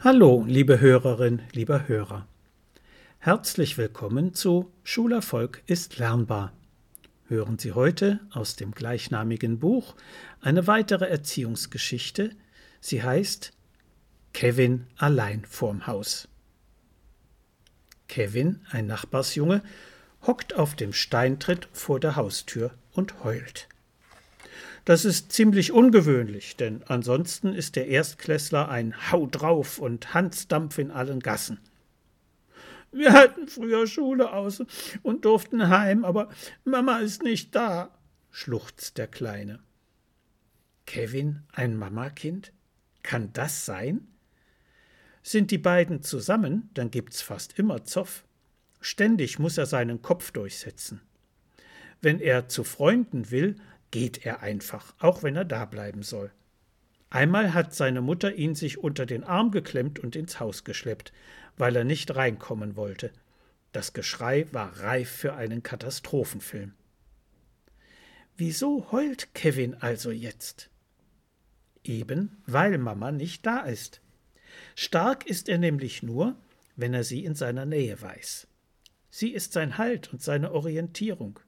Hallo, liebe Hörerin, lieber Hörer. Herzlich willkommen zu Schulerfolg ist lernbar. Hören Sie heute aus dem gleichnamigen Buch eine weitere Erziehungsgeschichte. Sie heißt Kevin allein vorm Haus. Kevin, ein Nachbarsjunge, hockt auf dem Steintritt vor der Haustür und heult. Das ist ziemlich ungewöhnlich, denn ansonsten ist der Erstklässler ein Hau drauf und Hansdampf in allen Gassen. Wir hatten früher Schule aus und durften heim, aber Mama ist nicht da, schluchzt der Kleine. Kevin ein Mamakind? Kann das sein? Sind die beiden zusammen, dann gibt's fast immer Zoff. Ständig muss er seinen Kopf durchsetzen. Wenn er zu Freunden will, geht er einfach, auch wenn er da bleiben soll. Einmal hat seine Mutter ihn sich unter den Arm geklemmt und ins Haus geschleppt, weil er nicht reinkommen wollte. Das Geschrei war reif für einen Katastrophenfilm. Wieso heult Kevin also jetzt? Eben weil Mama nicht da ist. Stark ist er nämlich nur, wenn er sie in seiner Nähe weiß. Sie ist sein Halt und seine Orientierung.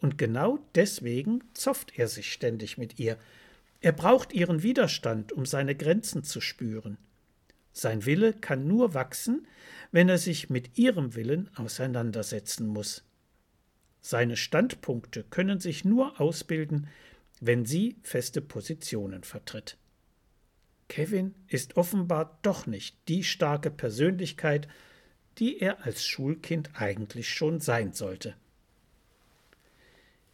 Und genau deswegen zofft er sich ständig mit ihr. Er braucht ihren Widerstand, um seine Grenzen zu spüren. Sein Wille kann nur wachsen, wenn er sich mit ihrem Willen auseinandersetzen muss. Seine Standpunkte können sich nur ausbilden, wenn sie feste Positionen vertritt. Kevin ist offenbar doch nicht die starke Persönlichkeit, die er als Schulkind eigentlich schon sein sollte.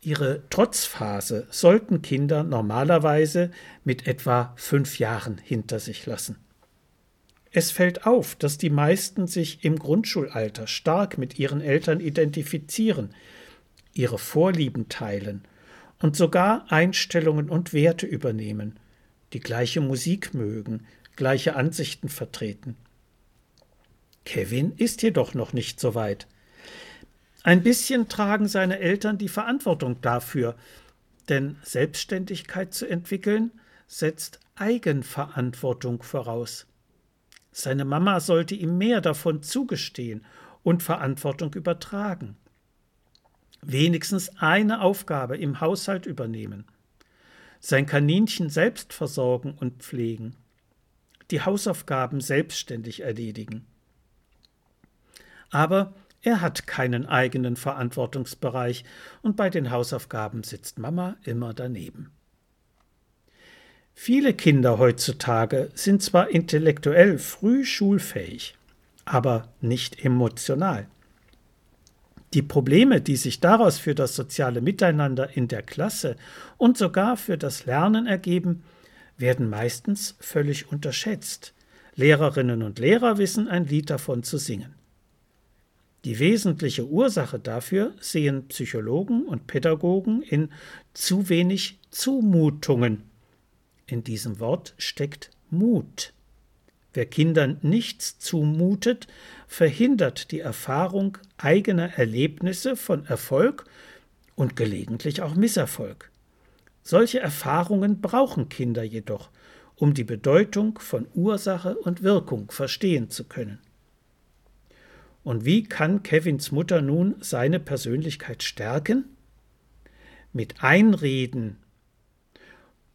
Ihre Trotzphase sollten Kinder normalerweise mit etwa fünf Jahren hinter sich lassen. Es fällt auf, dass die meisten sich im Grundschulalter stark mit ihren Eltern identifizieren, ihre Vorlieben teilen und sogar Einstellungen und Werte übernehmen, die gleiche Musik mögen, gleiche Ansichten vertreten. Kevin ist jedoch noch nicht so weit. Ein bisschen tragen seine Eltern die Verantwortung dafür, denn Selbstständigkeit zu entwickeln setzt Eigenverantwortung voraus. Seine Mama sollte ihm mehr davon zugestehen und Verantwortung übertragen. Wenigstens eine Aufgabe im Haushalt übernehmen. Sein Kaninchen selbst versorgen und pflegen. Die Hausaufgaben selbstständig erledigen. Aber er hat keinen eigenen Verantwortungsbereich und bei den Hausaufgaben sitzt Mama immer daneben. Viele Kinder heutzutage sind zwar intellektuell früh schulfähig, aber nicht emotional. Die Probleme, die sich daraus für das soziale Miteinander in der Klasse und sogar für das Lernen ergeben, werden meistens völlig unterschätzt. Lehrerinnen und Lehrer wissen ein Lied davon zu singen. Die wesentliche Ursache dafür sehen Psychologen und Pädagogen in zu wenig Zumutungen. In diesem Wort steckt Mut. Wer Kindern nichts zumutet, verhindert die Erfahrung eigener Erlebnisse von Erfolg und gelegentlich auch Misserfolg. Solche Erfahrungen brauchen Kinder jedoch, um die Bedeutung von Ursache und Wirkung verstehen zu können. Und wie kann Kevins Mutter nun seine Persönlichkeit stärken? Mit Einreden.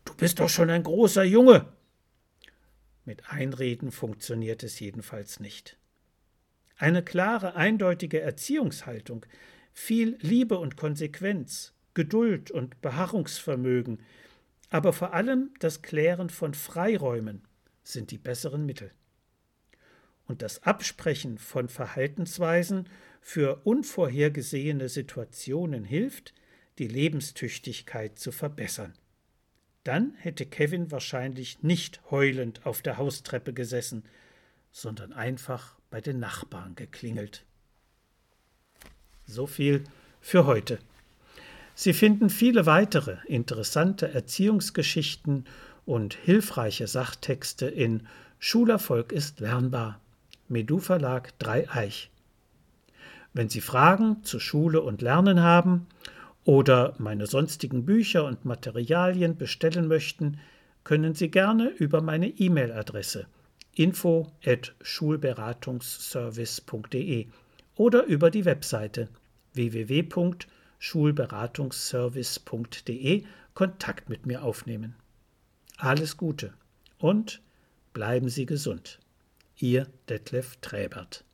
Du bist doch schon ein großer Junge. Mit Einreden funktioniert es jedenfalls nicht. Eine klare, eindeutige Erziehungshaltung, viel Liebe und Konsequenz, Geduld und Beharrungsvermögen, aber vor allem das Klären von Freiräumen sind die besseren Mittel und das Absprechen von Verhaltensweisen für unvorhergesehene Situationen hilft, die Lebenstüchtigkeit zu verbessern. Dann hätte Kevin wahrscheinlich nicht heulend auf der Haustreppe gesessen, sondern einfach bei den Nachbarn geklingelt. So viel für heute. Sie finden viele weitere interessante Erziehungsgeschichten und hilfreiche Sachtexte in Schulerfolg ist lernbar Medu Verlag Dreieich. Wenn Sie Fragen zu Schule und Lernen haben oder meine sonstigen Bücher und Materialien bestellen möchten, können Sie gerne über meine E-Mail-Adresse info at schulberatungsservice.de oder über die Webseite www.schulberatungsservice.de Kontakt mit mir aufnehmen. Alles Gute und bleiben Sie gesund. Ihr Detlef Träbert.